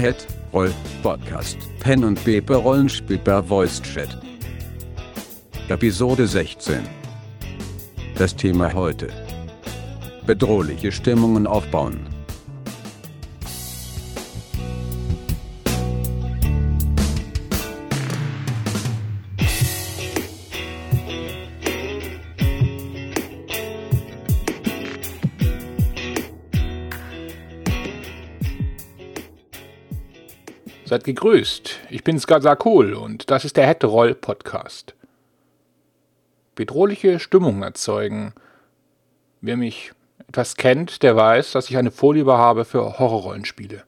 Head Roll Podcast Pen und Paper Rollenspiel per Voice Chat. Episode 16. Das Thema heute. Bedrohliche Stimmungen aufbauen. Seid gegrüßt. Ich bin Skazakul und das ist der Headroll Podcast. Bedrohliche Stimmung erzeugen. Wer mich etwas kennt, der weiß, dass ich eine Vorliebe habe für Horrorrollenspiele.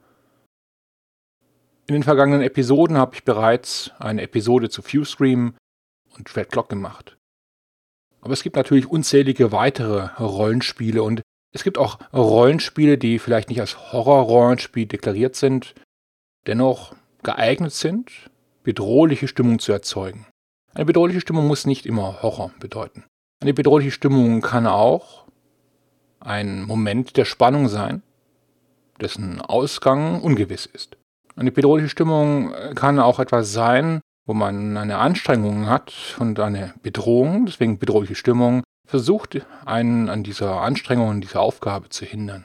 In den vergangenen Episoden habe ich bereits eine Episode zu Fusecream und Red Clock gemacht. Aber es gibt natürlich unzählige weitere Rollenspiele und es gibt auch Rollenspiele, die vielleicht nicht als Horrorrollenspiel deklariert sind, dennoch geeignet sind, bedrohliche Stimmung zu erzeugen. Eine bedrohliche Stimmung muss nicht immer Horror bedeuten. Eine bedrohliche Stimmung kann auch ein Moment der Spannung sein, dessen Ausgang ungewiss ist. Eine bedrohliche Stimmung kann auch etwas sein, wo man eine Anstrengung hat und eine Bedrohung, deswegen bedrohliche Stimmung, versucht einen an dieser Anstrengung, an dieser Aufgabe zu hindern.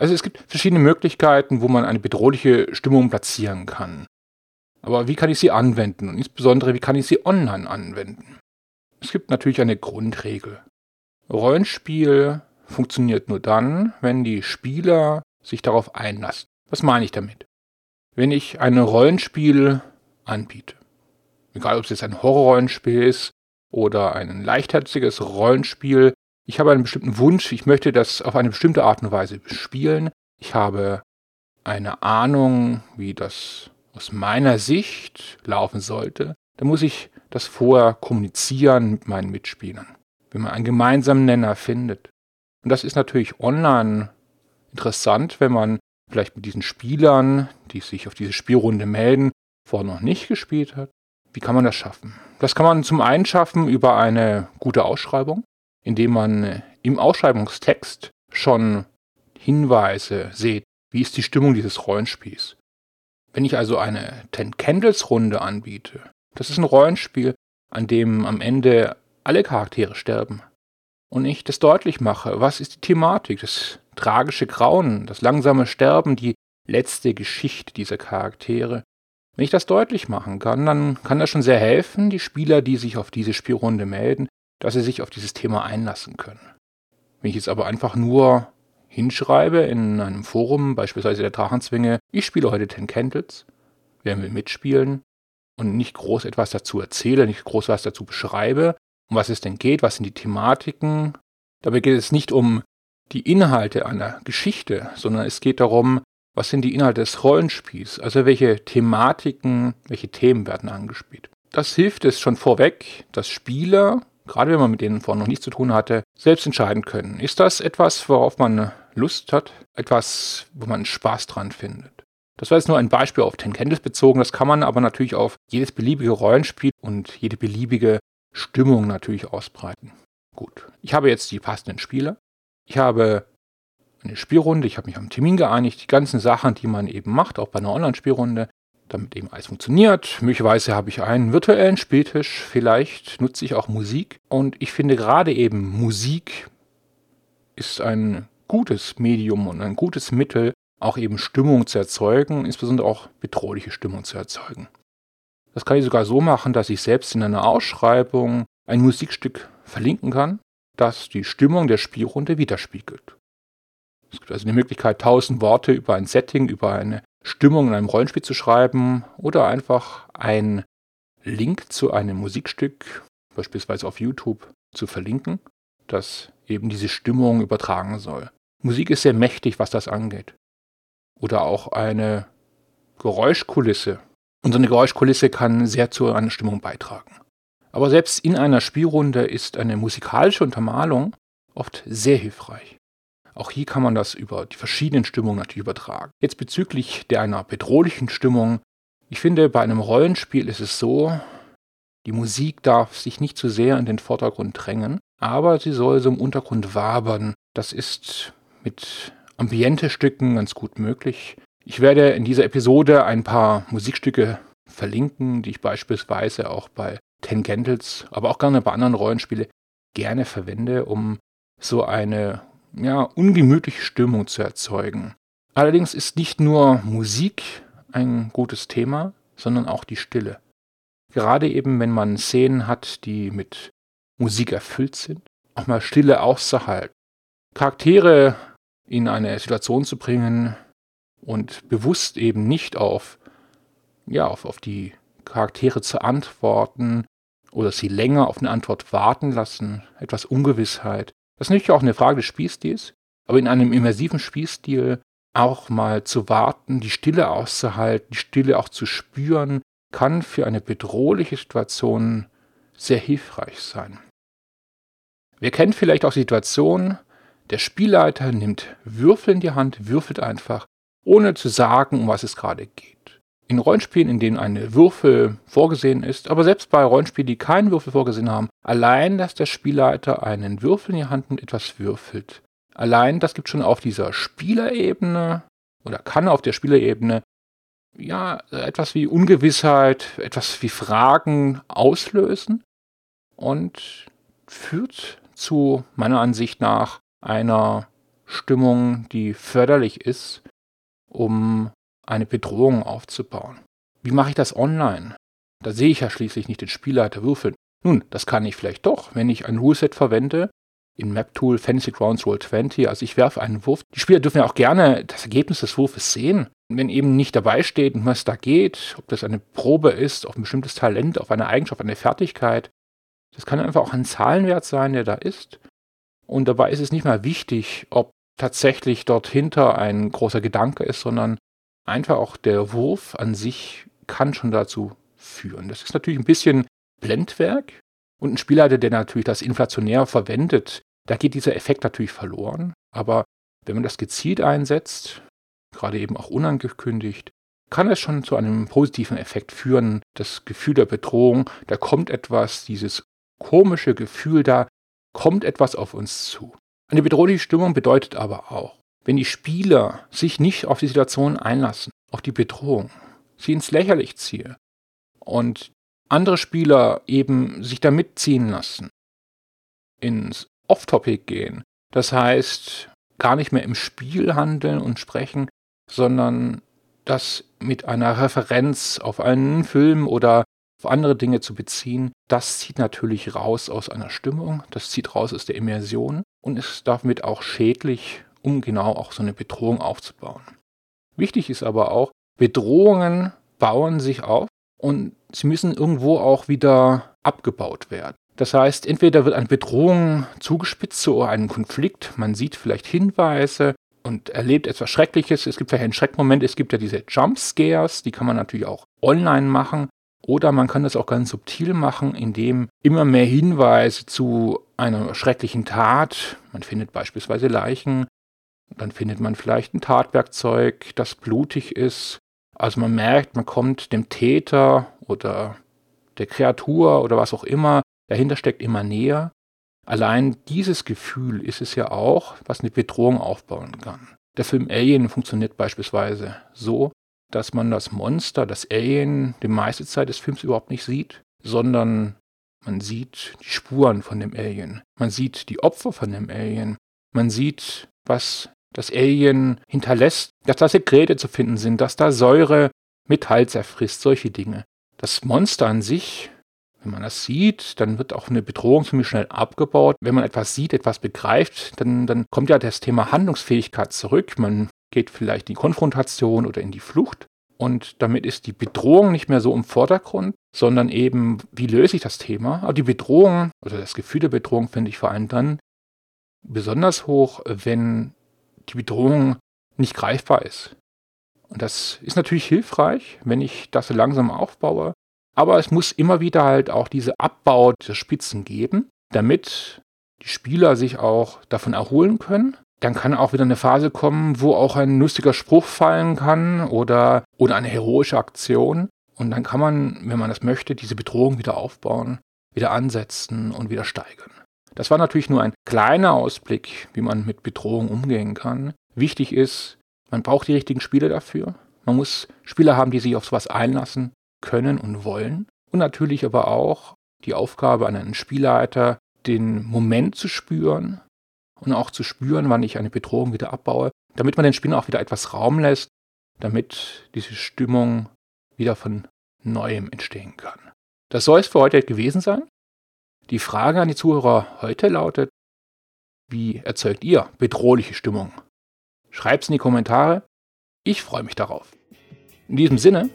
Also es gibt verschiedene Möglichkeiten, wo man eine bedrohliche Stimmung platzieren kann. Aber wie kann ich sie anwenden und insbesondere wie kann ich sie online anwenden? Es gibt natürlich eine Grundregel. Rollenspiel funktioniert nur dann, wenn die Spieler sich darauf einlassen. Was meine ich damit? Wenn ich ein Rollenspiel anbiete, egal ob es jetzt ein Horrorrollenspiel ist oder ein leichtherziges Rollenspiel, ich habe einen bestimmten Wunsch, ich möchte das auf eine bestimmte Art und Weise spielen. Ich habe eine Ahnung, wie das aus meiner Sicht laufen sollte. Dann muss ich das vorher kommunizieren mit meinen Mitspielern, wenn man einen gemeinsamen Nenner findet. Und das ist natürlich online interessant, wenn man vielleicht mit diesen Spielern, die sich auf diese Spielrunde melden, vorher noch nicht gespielt hat. Wie kann man das schaffen? Das kann man zum einen schaffen über eine gute Ausschreibung indem man im Ausschreibungstext schon Hinweise sieht, wie ist die Stimmung dieses Rollenspiels. Wenn ich also eine Ten Candles Runde anbiete, das ist ein Rollenspiel, an dem am Ende alle Charaktere sterben. Und ich das deutlich mache, was ist die Thematik, das tragische Grauen, das langsame Sterben, die letzte Geschichte dieser Charaktere. Wenn ich das deutlich machen kann, dann kann das schon sehr helfen, die Spieler, die sich auf diese Spielrunde melden, dass sie sich auf dieses Thema einlassen können. Wenn ich jetzt aber einfach nur hinschreibe in einem Forum, beispielsweise der Drachenzwinge, ich spiele heute Ten Candles, wer will mitspielen und nicht groß etwas dazu erzähle, nicht groß was dazu beschreibe, um was es denn geht, was sind die Thematiken. Dabei geht es nicht um die Inhalte einer Geschichte, sondern es geht darum, was sind die Inhalte des Rollenspiels, also welche Thematiken, welche Themen werden angespielt. Das hilft es schon vorweg, dass Spieler gerade wenn man mit denen vorher noch nichts zu tun hatte, selbst entscheiden können. Ist das etwas, worauf man Lust hat? Etwas, wo man Spaß dran findet? Das war jetzt nur ein Beispiel auf Ten Candles bezogen. Das kann man aber natürlich auf jedes beliebige Rollenspiel und jede beliebige Stimmung natürlich ausbreiten. Gut, ich habe jetzt die passenden Spiele. Ich habe eine Spielrunde, ich habe mich am Termin geeinigt, die ganzen Sachen, die man eben macht, auch bei einer Online-Spielrunde, damit eben alles funktioniert. Möglicherweise habe ich einen virtuellen Spieltisch, vielleicht nutze ich auch Musik. Und ich finde gerade eben Musik ist ein gutes Medium und ein gutes Mittel, auch eben Stimmung zu erzeugen, insbesondere auch bedrohliche Stimmung zu erzeugen. Das kann ich sogar so machen, dass ich selbst in einer Ausschreibung ein Musikstück verlinken kann, das die Stimmung der Spielrunde widerspiegelt. Es gibt also die Möglichkeit, tausend Worte über ein Setting, über eine Stimmung in einem Rollenspiel zu schreiben oder einfach einen Link zu einem Musikstück, beispielsweise auf YouTube, zu verlinken, das eben diese Stimmung übertragen soll. Musik ist sehr mächtig, was das angeht. Oder auch eine Geräuschkulisse. Und so eine Geräuschkulisse kann sehr zu einer Stimmung beitragen. Aber selbst in einer Spielrunde ist eine musikalische Untermalung oft sehr hilfreich. Auch hier kann man das über die verschiedenen Stimmungen natürlich übertragen. Jetzt bezüglich der einer bedrohlichen Stimmung. Ich finde, bei einem Rollenspiel ist es so, die Musik darf sich nicht zu sehr in den Vordergrund drängen, aber sie soll so im Untergrund wabern. Das ist mit Ambiente-Stücken ganz gut möglich. Ich werde in dieser Episode ein paar Musikstücke verlinken, die ich beispielsweise auch bei Tangentals, aber auch gerne bei anderen Rollenspielen gerne verwende, um so eine ja, ungemütliche Stimmung zu erzeugen. Allerdings ist nicht nur Musik ein gutes Thema, sondern auch die Stille. Gerade eben, wenn man Szenen hat, die mit Musik erfüllt sind, auch mal Stille auszuhalten. Charaktere in eine Situation zu bringen und bewusst eben nicht auf, ja, auf, auf die Charaktere zu antworten oder sie länger auf eine Antwort warten lassen, etwas Ungewissheit. Das ist natürlich auch eine Frage des Spielstils, aber in einem immersiven Spielstil auch mal zu warten, die Stille auszuhalten, die Stille auch zu spüren, kann für eine bedrohliche Situation sehr hilfreich sein. Wir kennen vielleicht auch Situationen, der Spielleiter nimmt Würfel in die Hand, würfelt einfach, ohne zu sagen, um was es gerade geht. In Rollenspielen, in denen eine Würfel vorgesehen ist, aber selbst bei Rollenspielen, die keinen Würfel vorgesehen haben, allein, dass der Spielleiter einen Würfel in die Hand nimmt, etwas würfelt. Allein, das gibt schon auf dieser Spielerebene oder kann auf der Spielerebene ja etwas wie Ungewissheit, etwas wie Fragen auslösen und führt zu meiner Ansicht nach einer Stimmung, die förderlich ist, um eine Bedrohung aufzubauen. Wie mache ich das online? Da sehe ich ja schließlich nicht den Spielleiter würfeln. Nun, das kann ich vielleicht doch, wenn ich ein Ruleset verwende, in MapTool Fantasy Grounds Roll 20. Also ich werfe einen Wurf. Die Spieler dürfen ja auch gerne das Ergebnis des Wurfes sehen. Wenn eben nicht dabei steht, was da geht, ob das eine Probe ist, auf ein bestimmtes Talent, auf eine Eigenschaft, eine Fertigkeit, das kann einfach auch ein Zahlenwert sein, der da ist. Und dabei ist es nicht mal wichtig, ob tatsächlich dort hinter ein großer Gedanke ist, sondern einfach auch der Wurf an sich kann schon dazu führen. Das ist natürlich ein bisschen Blendwerk und ein Spielleiter, der natürlich das inflationär verwendet, da geht dieser Effekt natürlich verloren. Aber wenn man das gezielt einsetzt, gerade eben auch unangekündigt, kann es schon zu einem positiven Effekt führen. Das Gefühl der Bedrohung, da kommt etwas, dieses komische Gefühl da, kommt etwas auf uns zu. Eine bedrohliche Stimmung bedeutet aber auch, wenn die Spieler sich nicht auf die Situation einlassen, auf die Bedrohung, sie ins Lächerlich ziehen und andere Spieler eben sich da mitziehen lassen, ins Off-Topic gehen, das heißt gar nicht mehr im Spiel handeln und sprechen, sondern das mit einer Referenz auf einen Film oder auf andere Dinge zu beziehen, das zieht natürlich raus aus einer Stimmung, das zieht raus aus der Immersion und ist damit auch schädlich, um genau auch so eine Bedrohung aufzubauen. Wichtig ist aber auch, Bedrohungen bauen sich auf und sie müssen irgendwo auch wieder abgebaut werden. Das heißt, entweder wird eine Bedrohung zugespitzt zu einem Konflikt, man sieht vielleicht Hinweise und erlebt etwas Schreckliches, es gibt vielleicht einen Schreckmoment, es gibt ja diese Jumpscares, die kann man natürlich auch online machen, oder man kann das auch ganz subtil machen, indem immer mehr Hinweise zu einer schrecklichen Tat, man findet beispielsweise Leichen, dann findet man vielleicht ein Tatwerkzeug, das blutig ist. Also man merkt, man kommt dem Täter oder der Kreatur oder was auch immer, dahinter steckt immer näher. Allein dieses Gefühl ist es ja auch, was eine Bedrohung aufbauen kann. Der Film Alien funktioniert beispielsweise so, dass man das Monster, das Alien, die meiste Zeit des Films überhaupt nicht sieht, sondern man sieht die Spuren von dem Alien. Man sieht die Opfer von dem Alien. Man sieht, was das Alien hinterlässt, dass da Sekrete zu finden sind, dass da Säure Metall zerfrisst, solche Dinge. Das Monster an sich, wenn man das sieht, dann wird auch eine Bedrohung ziemlich schnell abgebaut. Wenn man etwas sieht, etwas begreift, dann, dann kommt ja das Thema Handlungsfähigkeit zurück. Man geht vielleicht in die Konfrontation oder in die Flucht. Und damit ist die Bedrohung nicht mehr so im Vordergrund, sondern eben, wie löse ich das Thema? Aber die Bedrohung oder das Gefühl der Bedrohung finde ich vor allem dann besonders hoch, wenn die Bedrohung nicht greifbar ist. Und das ist natürlich hilfreich, wenn ich das langsam aufbaue. Aber es muss immer wieder halt auch diese Abbau der Spitzen geben, damit die Spieler sich auch davon erholen können dann kann auch wieder eine Phase kommen, wo auch ein lustiger Spruch fallen kann oder, oder eine heroische Aktion. Und dann kann man, wenn man das möchte, diese Bedrohung wieder aufbauen, wieder ansetzen und wieder steigern. Das war natürlich nur ein kleiner Ausblick, wie man mit Bedrohung umgehen kann. Wichtig ist, Man braucht die richtigen Spieler dafür. Man muss Spieler haben, die sich auf sowas einlassen können und wollen. Und natürlich aber auch die Aufgabe an einen Spielleiter, den Moment zu spüren und auch zu spüren, wann ich eine Bedrohung wieder abbaue, damit man den Spielern auch wieder etwas Raum lässt, damit diese Stimmung wieder von neuem entstehen kann. Das soll es für heute gewesen sein. Die Frage an die Zuhörer heute lautet, wie erzeugt ihr bedrohliche Stimmung? Es in die Kommentare. Ich freue mich darauf. In diesem Sinne,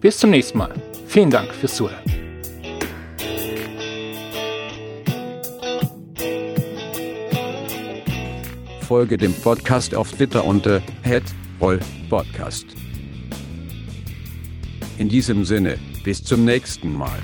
bis zum nächsten Mal. Vielen Dank fürs Zuhören. Folge dem Podcast auf Twitter unter @rollpodcast. In diesem Sinne, bis zum nächsten Mal.